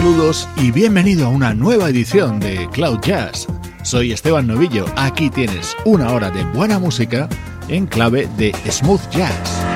Saludos y bienvenido a una nueva edición de Cloud Jazz. Soy Esteban Novillo, aquí tienes una hora de buena música en clave de smooth jazz.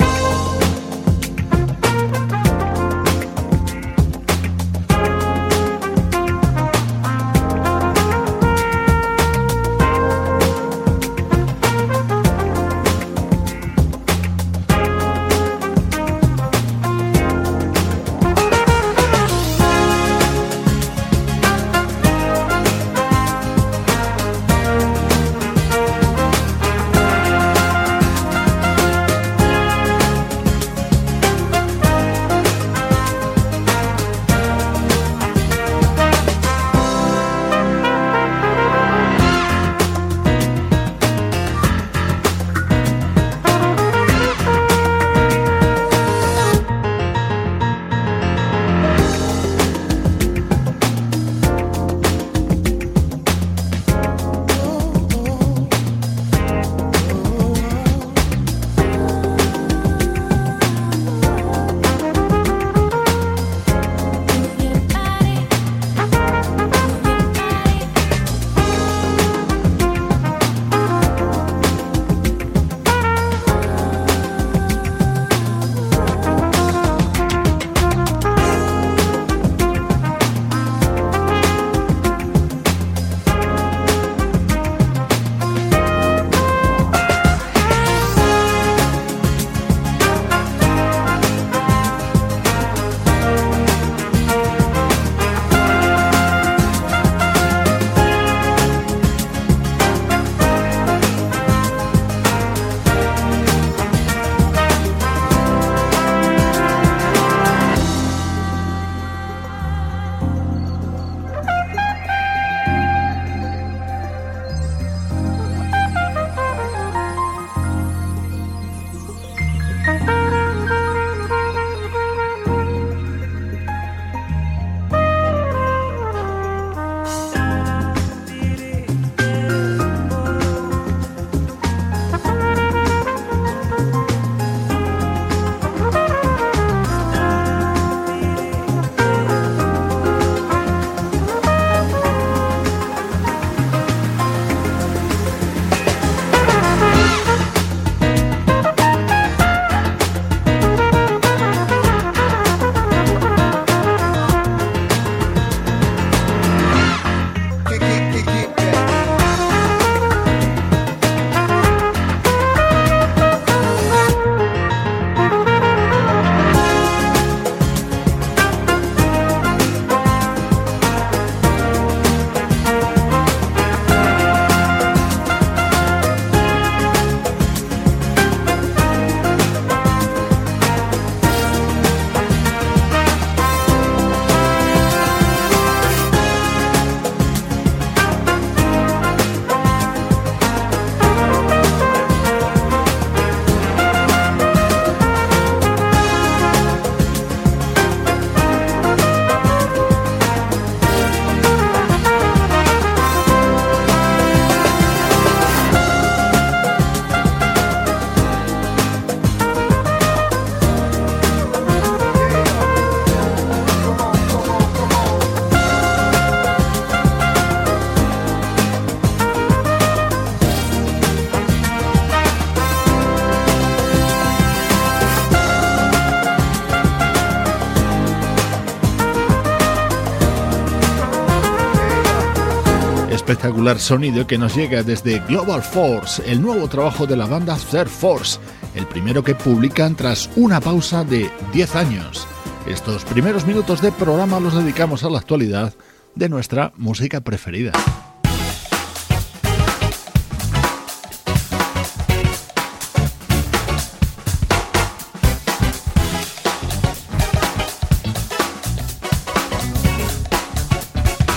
Espectacular sonido que nos llega desde Global Force, el nuevo trabajo de la banda Third Force, el primero que publican tras una pausa de 10 años. Estos primeros minutos de programa los dedicamos a la actualidad de nuestra música preferida.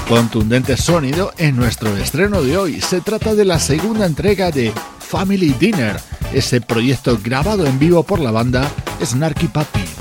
Contundente sonido en nuestro estreno de hoy. Se trata de la segunda entrega de Family Dinner, ese proyecto grabado en vivo por la banda Snarky Puppy.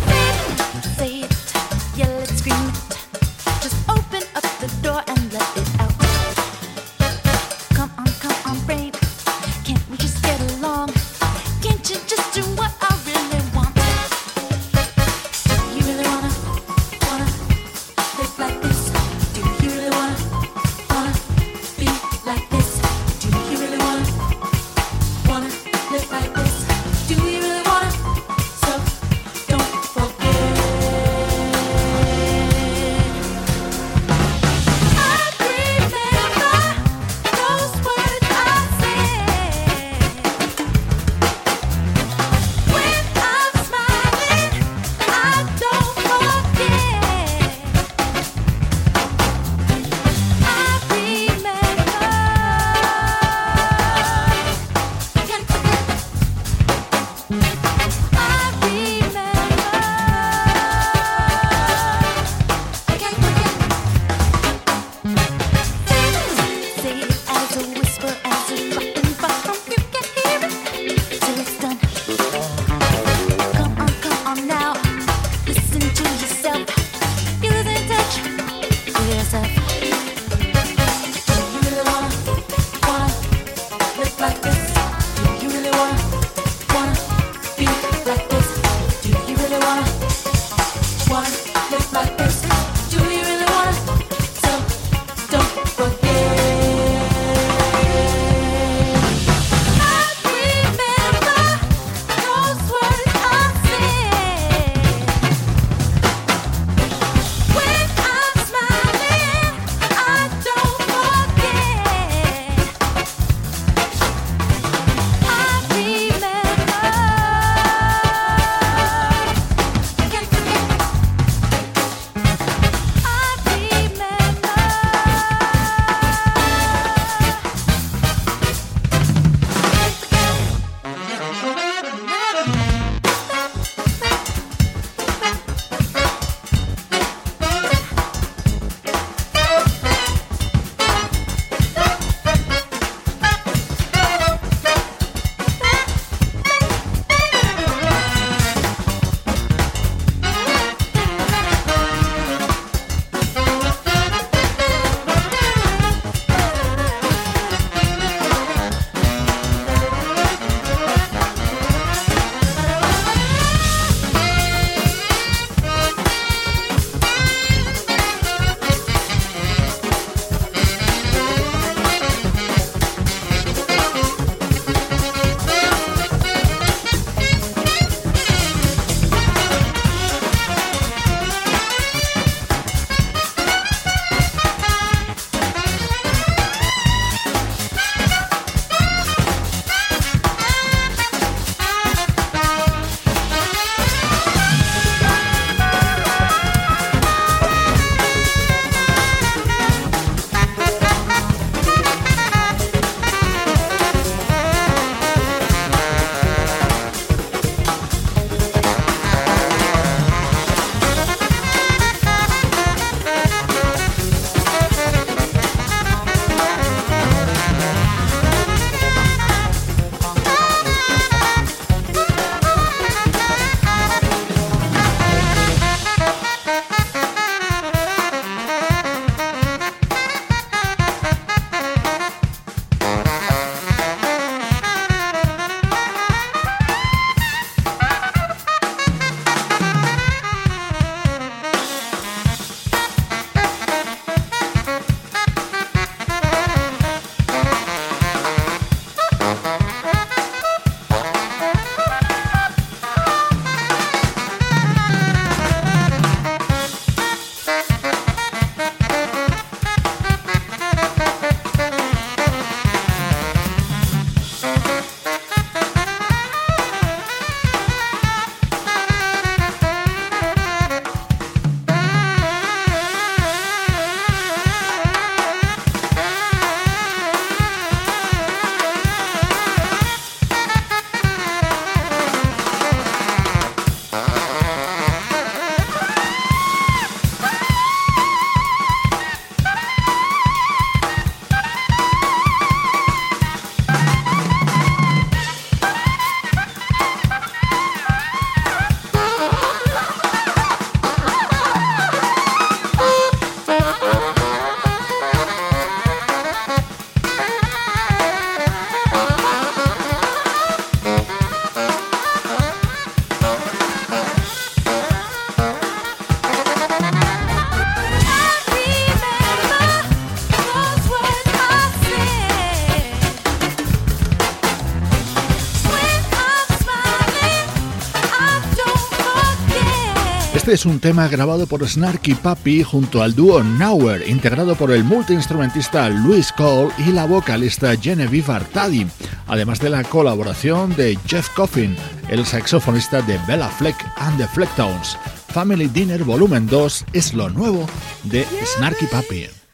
Death es un tema grabado por Snarky Papi junto al dúo Nowhere, integrado por el multiinstrumentista Luis Cole y la vocalista Genevieve Artadi, además de la colaboración de Jeff Coffin, el saxofonista de Bella Fleck and the Flecktowns. Family Dinner Volumen 2 es lo nuevo de Snarky Papi.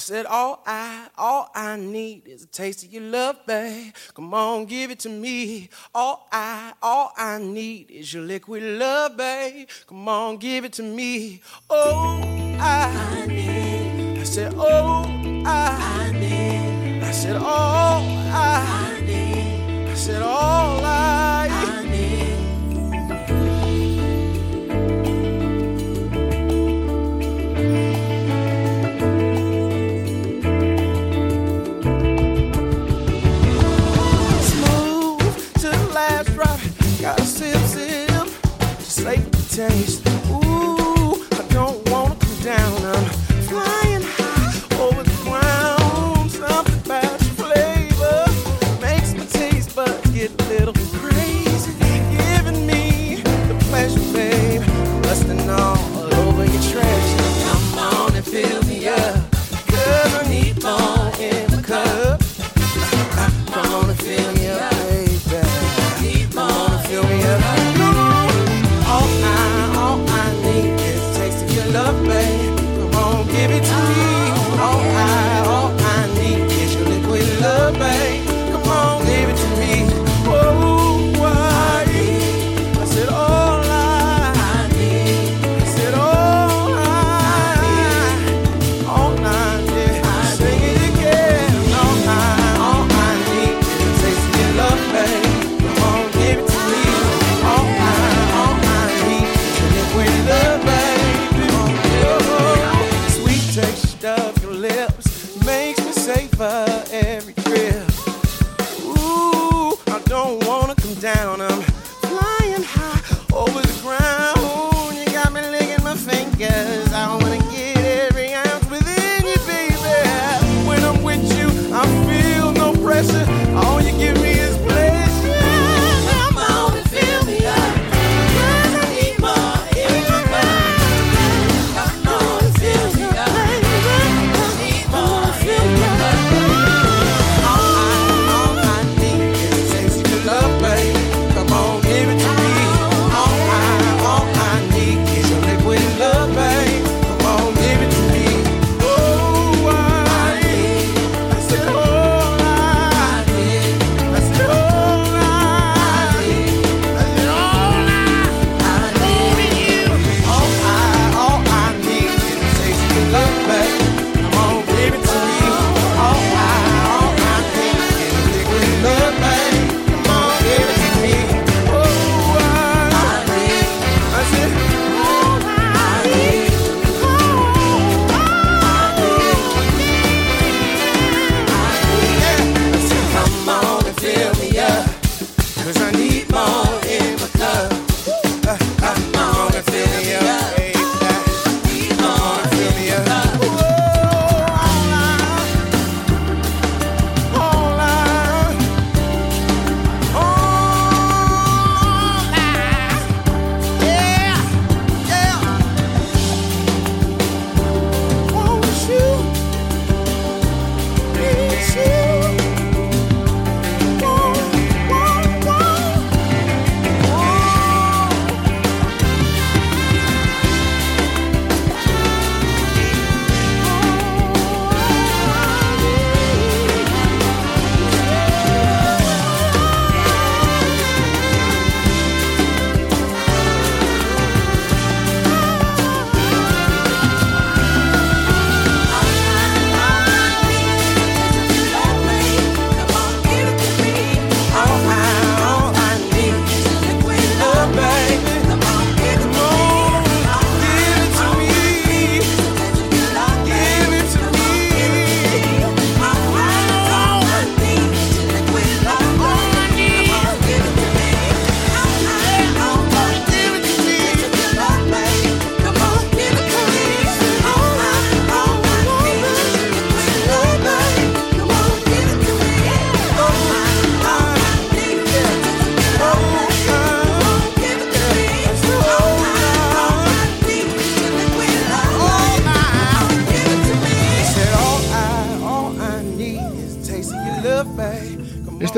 said, all I, all I need is a taste of your love, babe. Come on, give it to me. All I, all I need is your liquid love, babe. Come on, give it to me. Oh, I, I need. I said, oh, I, I need. I said, all I, I need. I said, all I. I taste.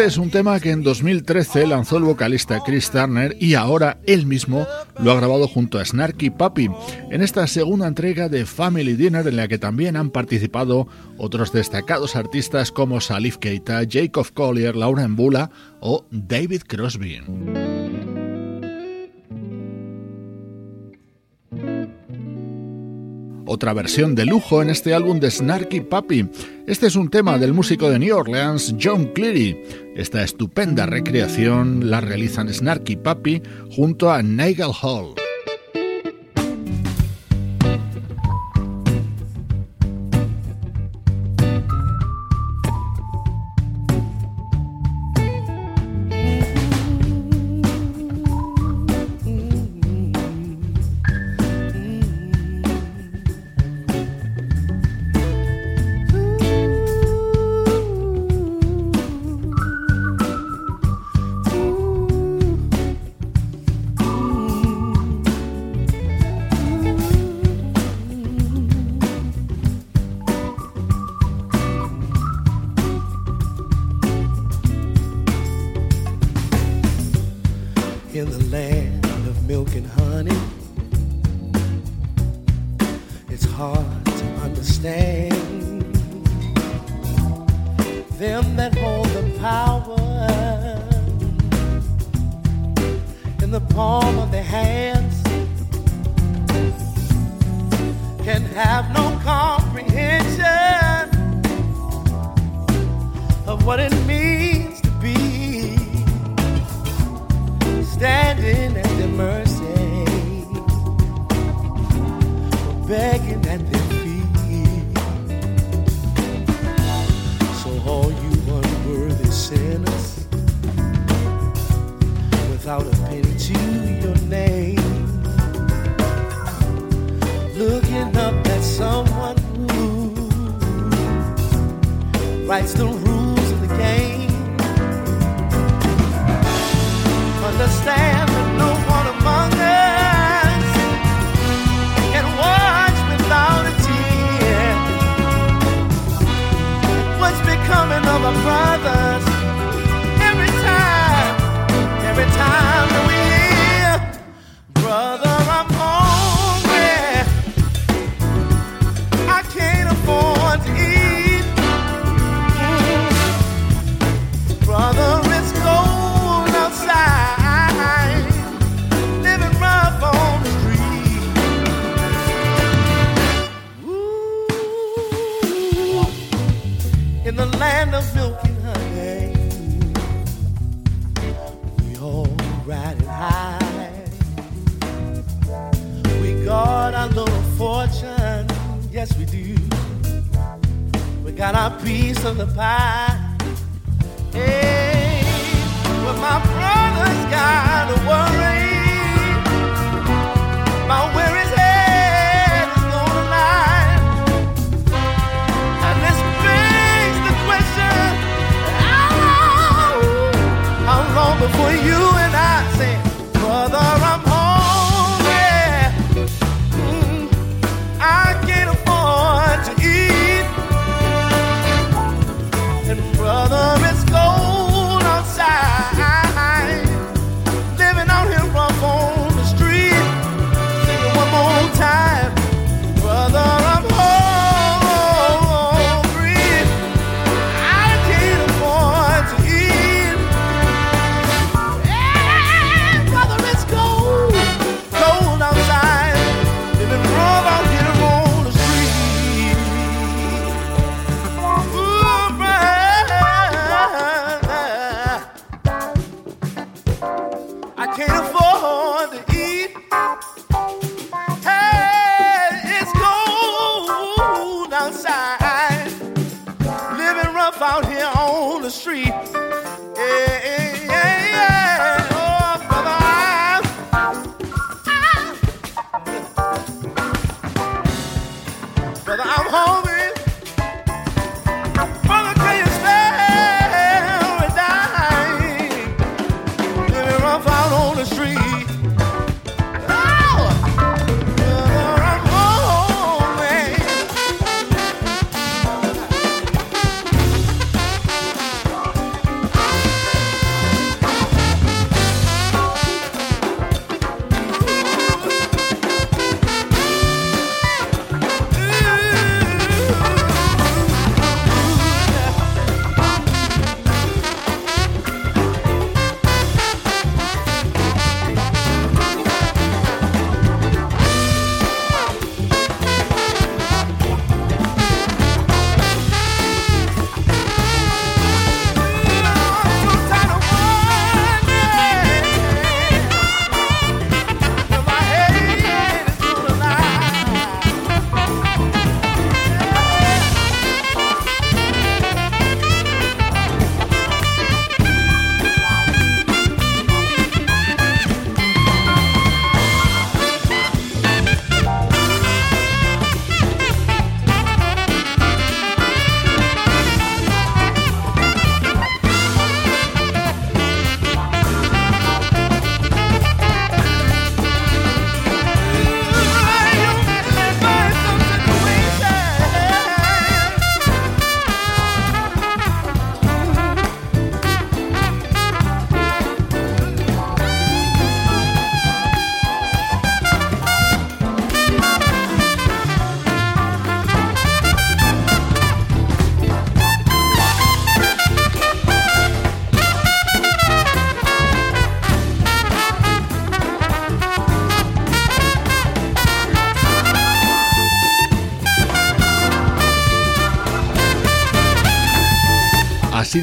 Este es un tema que en 2013 lanzó el vocalista Chris Turner y ahora él mismo lo ha grabado junto a Snarky Puppy en esta segunda entrega de Family Dinner en la que también han participado otros destacados artistas como Salif Keita, Jacob Collier, Laura Mbula o David Crosby. Otra versión de lujo en este álbum de Snarky Puppy. Este es un tema del músico de New Orleans, John Cleary. Esta estupenda recreación la realizan Snarky Puppy junto a Nigel Hall.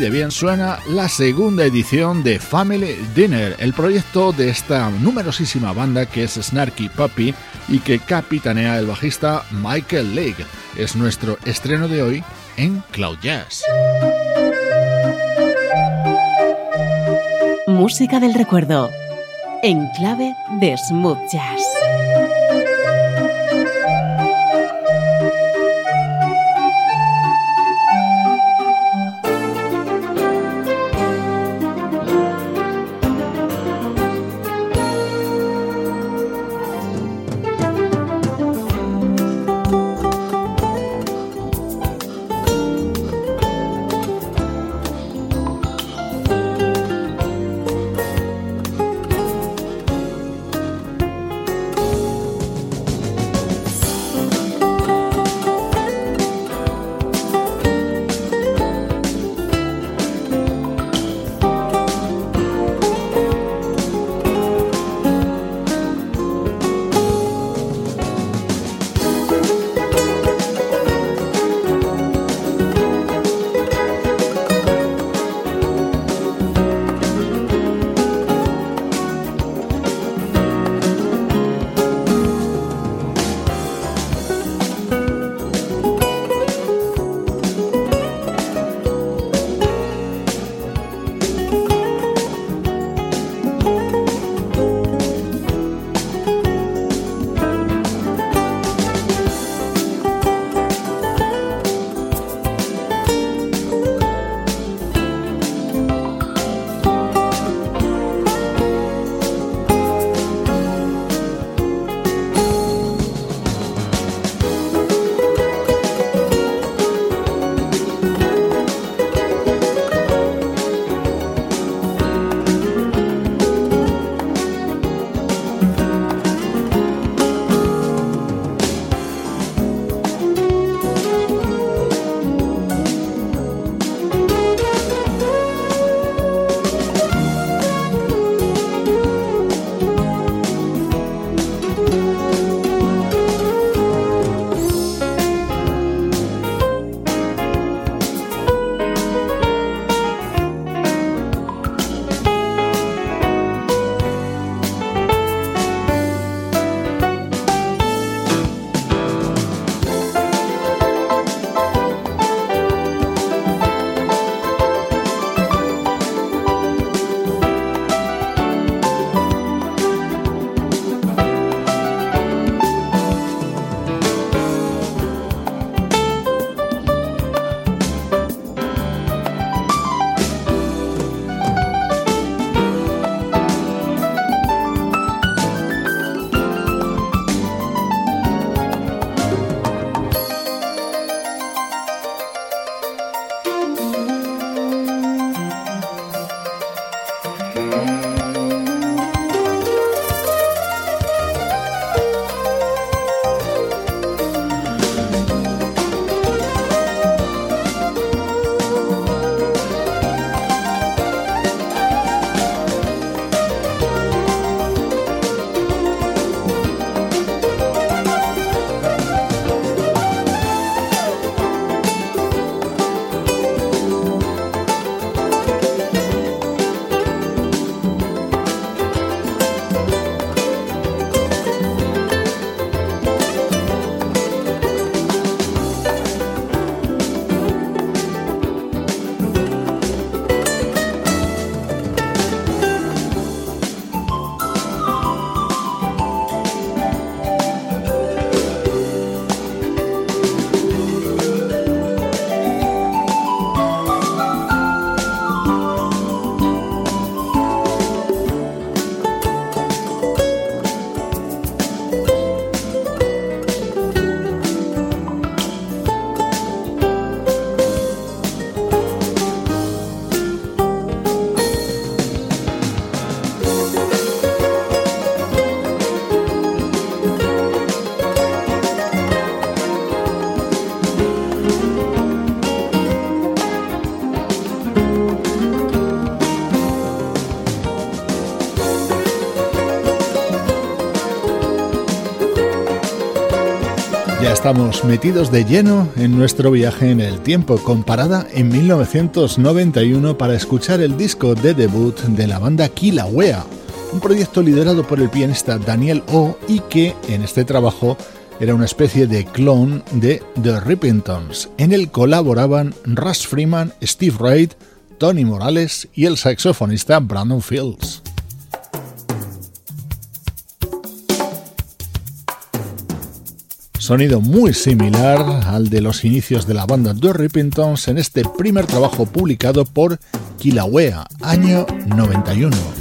Bien suena la segunda edición de Family Dinner, el proyecto de esta numerosísima banda que es Snarky Puppy y que capitanea el bajista Michael Lake. Es nuestro estreno de hoy en Cloud Jazz. Música del recuerdo en clave de smooth jazz. Estamos metidos de lleno en nuestro viaje en el tiempo, comparada en 1991 para escuchar el disco de debut de la banda Kilauea, un proyecto liderado por el pianista Daniel O y que en este trabajo era una especie de clon de The Rippingtons. En él colaboraban Russ Freeman, Steve Reid, Tony Morales y el saxofonista Brandon Fields. Sonido muy similar al de los inicios de la banda The Rippingtons en este primer trabajo publicado por Kilauea, año 91.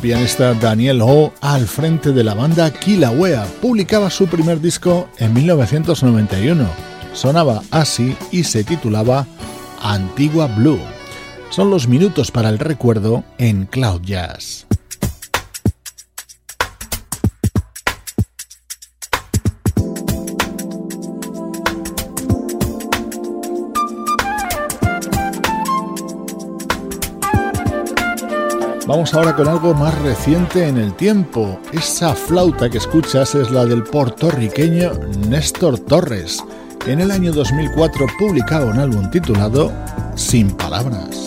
Pianista Daniel Ho, al frente de la banda Kilauea, publicaba su primer disco en 1991. Sonaba así y se titulaba Antigua Blue. Son los minutos para el recuerdo en Cloud Jazz. Vamos ahora con algo más reciente en el tiempo. Esa flauta que escuchas es la del puertorriqueño Néstor Torres. En el año 2004 publicaba un álbum titulado Sin Palabras.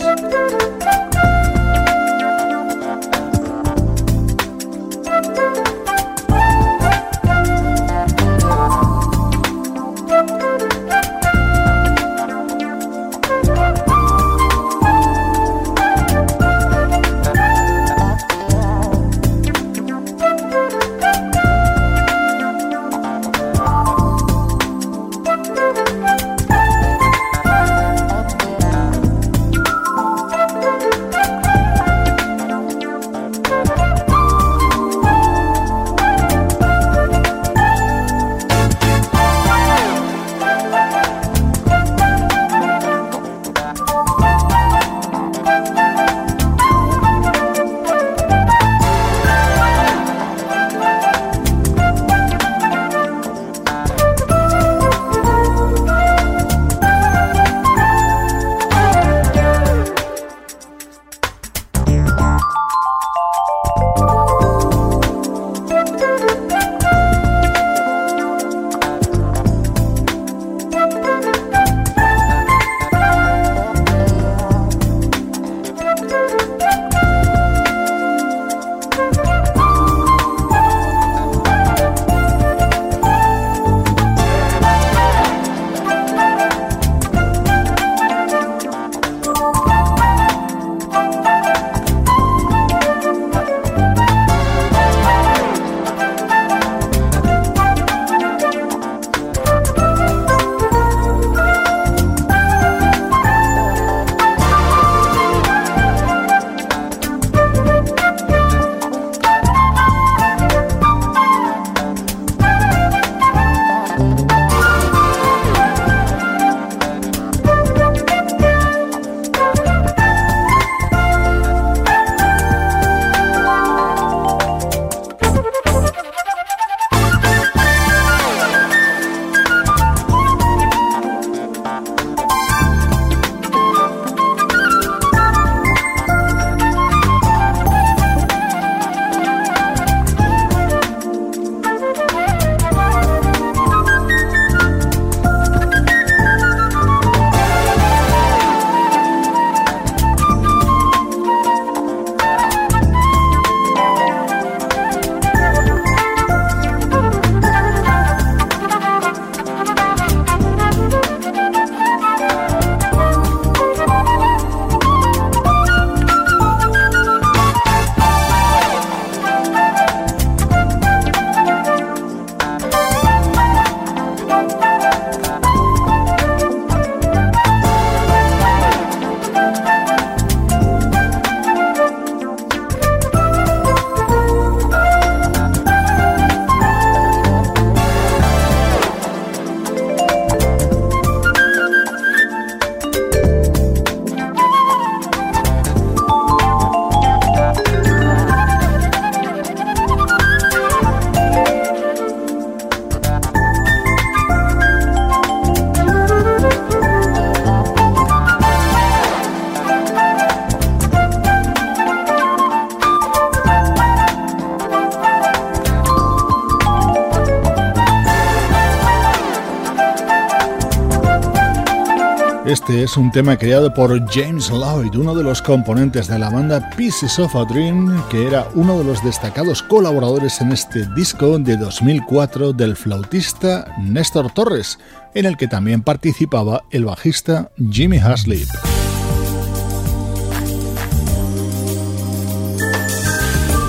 Este es un tema creado por James Lloyd, uno de los componentes de la banda Pieces of a Dream, que era uno de los destacados colaboradores en este disco de 2004 del flautista Néstor Torres, en el que también participaba el bajista Jimmy Haslip.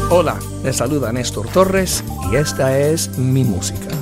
Hola, les saluda Néstor Torres y esta es mi música.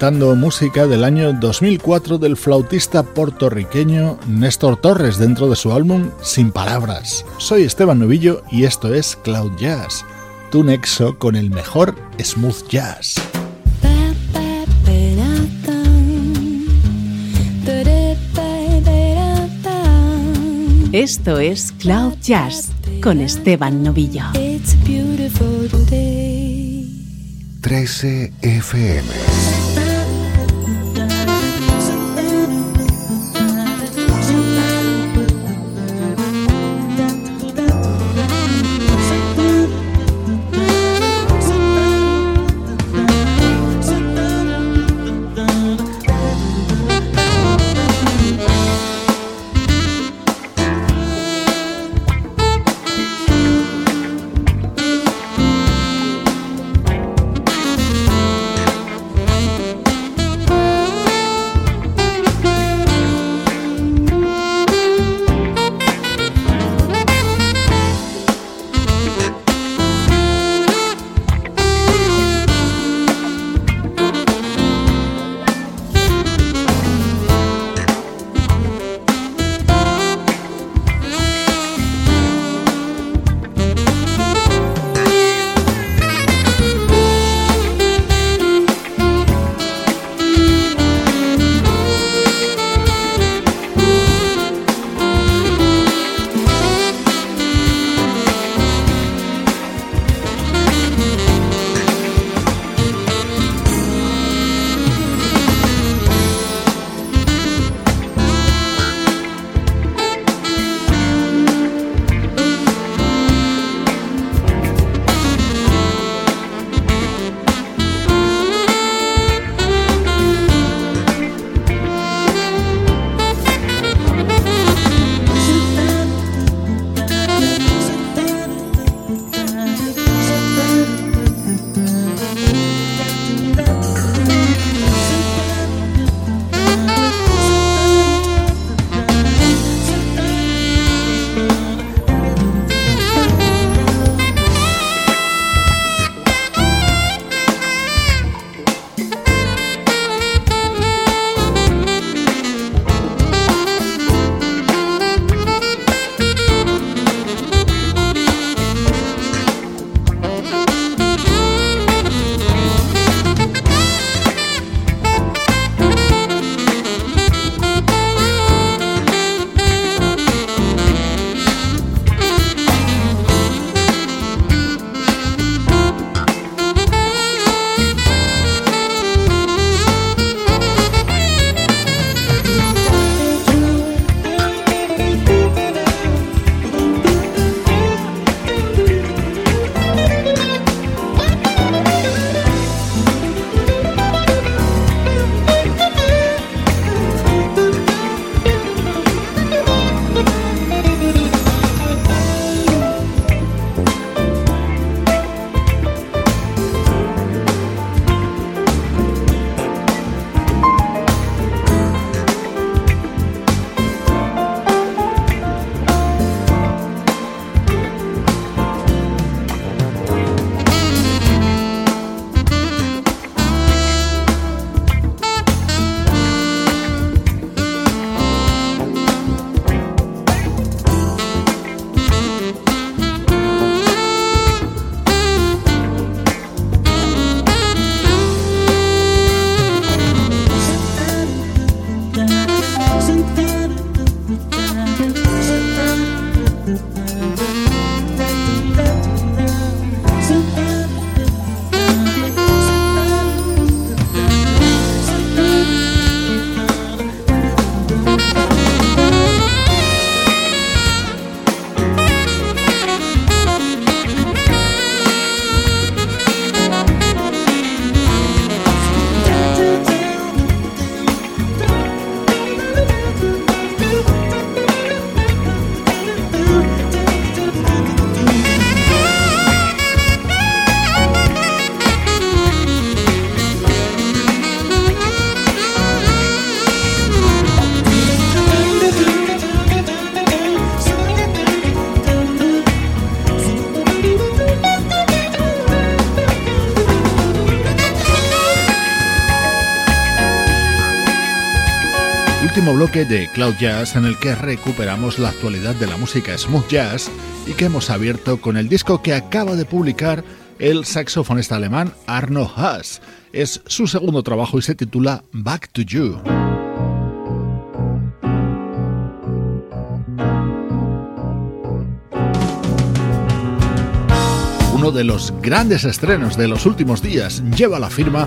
Rescatando música del año 2004 del flautista puertorriqueño Néstor Torres dentro de su álbum Sin Palabras. Soy Esteban Novillo y esto es Cloud Jazz, tu nexo con el mejor smooth jazz. Esto es Cloud Jazz con Esteban Novillo. 13 FM. De Cloud Jazz en el que recuperamos la actualidad de la música smooth jazz y que hemos abierto con el disco que acaba de publicar el saxofonista alemán Arno Haas. Es su segundo trabajo y se titula Back to You. Uno de los grandes estrenos de los últimos días lleva la firma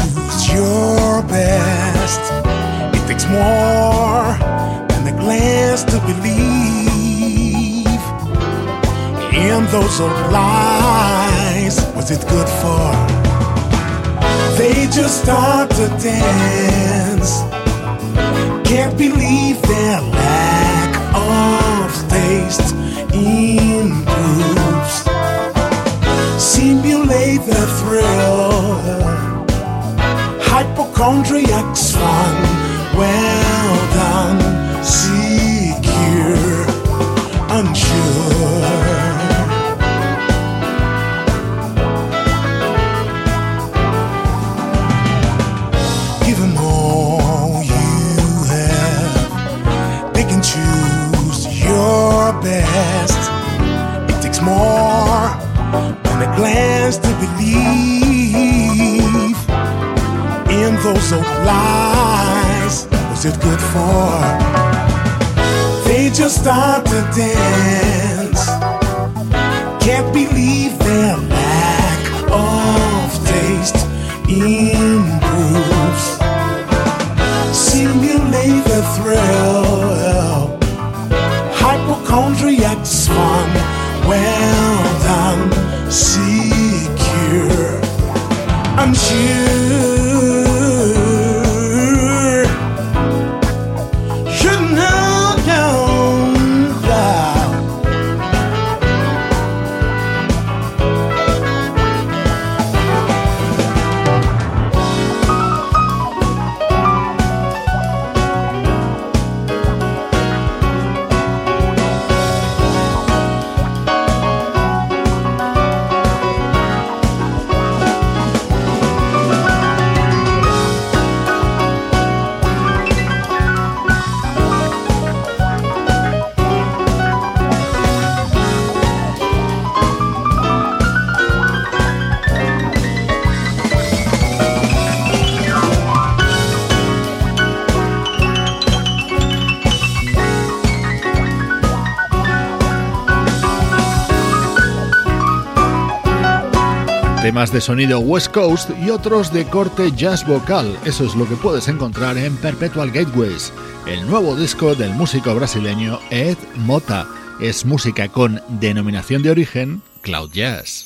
your best. It takes more than a glance to believe in those old lies. Was it good for? They just start to dance. Can't believe their lack of taste improves. Simulate the thrill hypochondriac's fun. Well done, secure, unsure. Give them all you have. They can choose your best. It takes more. Those old lies. Was it good for? They just start to dance. Can't believe their lack of taste improves. Simulate the thrill. Hypochondriac's fun. Well done secure. I'm sure. Temas de sonido West Coast y otros de corte jazz vocal. Eso es lo que puedes encontrar en Perpetual Gateways, el nuevo disco del músico brasileño Ed Mota. Es música con denominación de origen Cloud Jazz.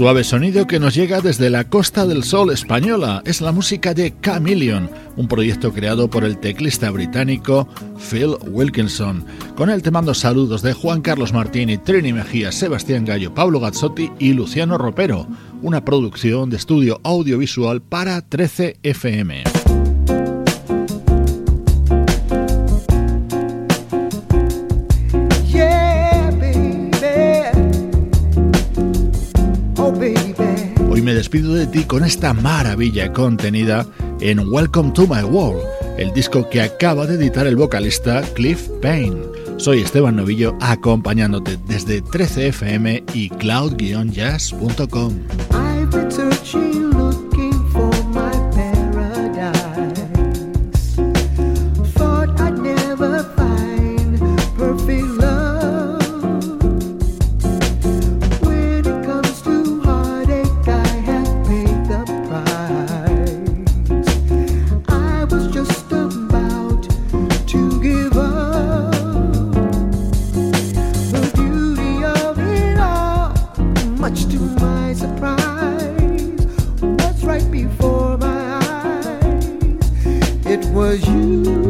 Suave sonido que nos llega desde la Costa del Sol española es la música de Chameleon, un proyecto creado por el teclista británico Phil Wilkinson. Con él te mando saludos de Juan Carlos Martini, Trini Mejía, Sebastián Gallo, Pablo Gazzotti y Luciano Ropero, una producción de estudio audiovisual para 13 FM. Despido de ti con esta maravilla contenida en Welcome to My World, el disco que acaba de editar el vocalista Cliff Payne. Soy Esteban Novillo acompañándote desde 13fm y cloud-jazz.com. was you.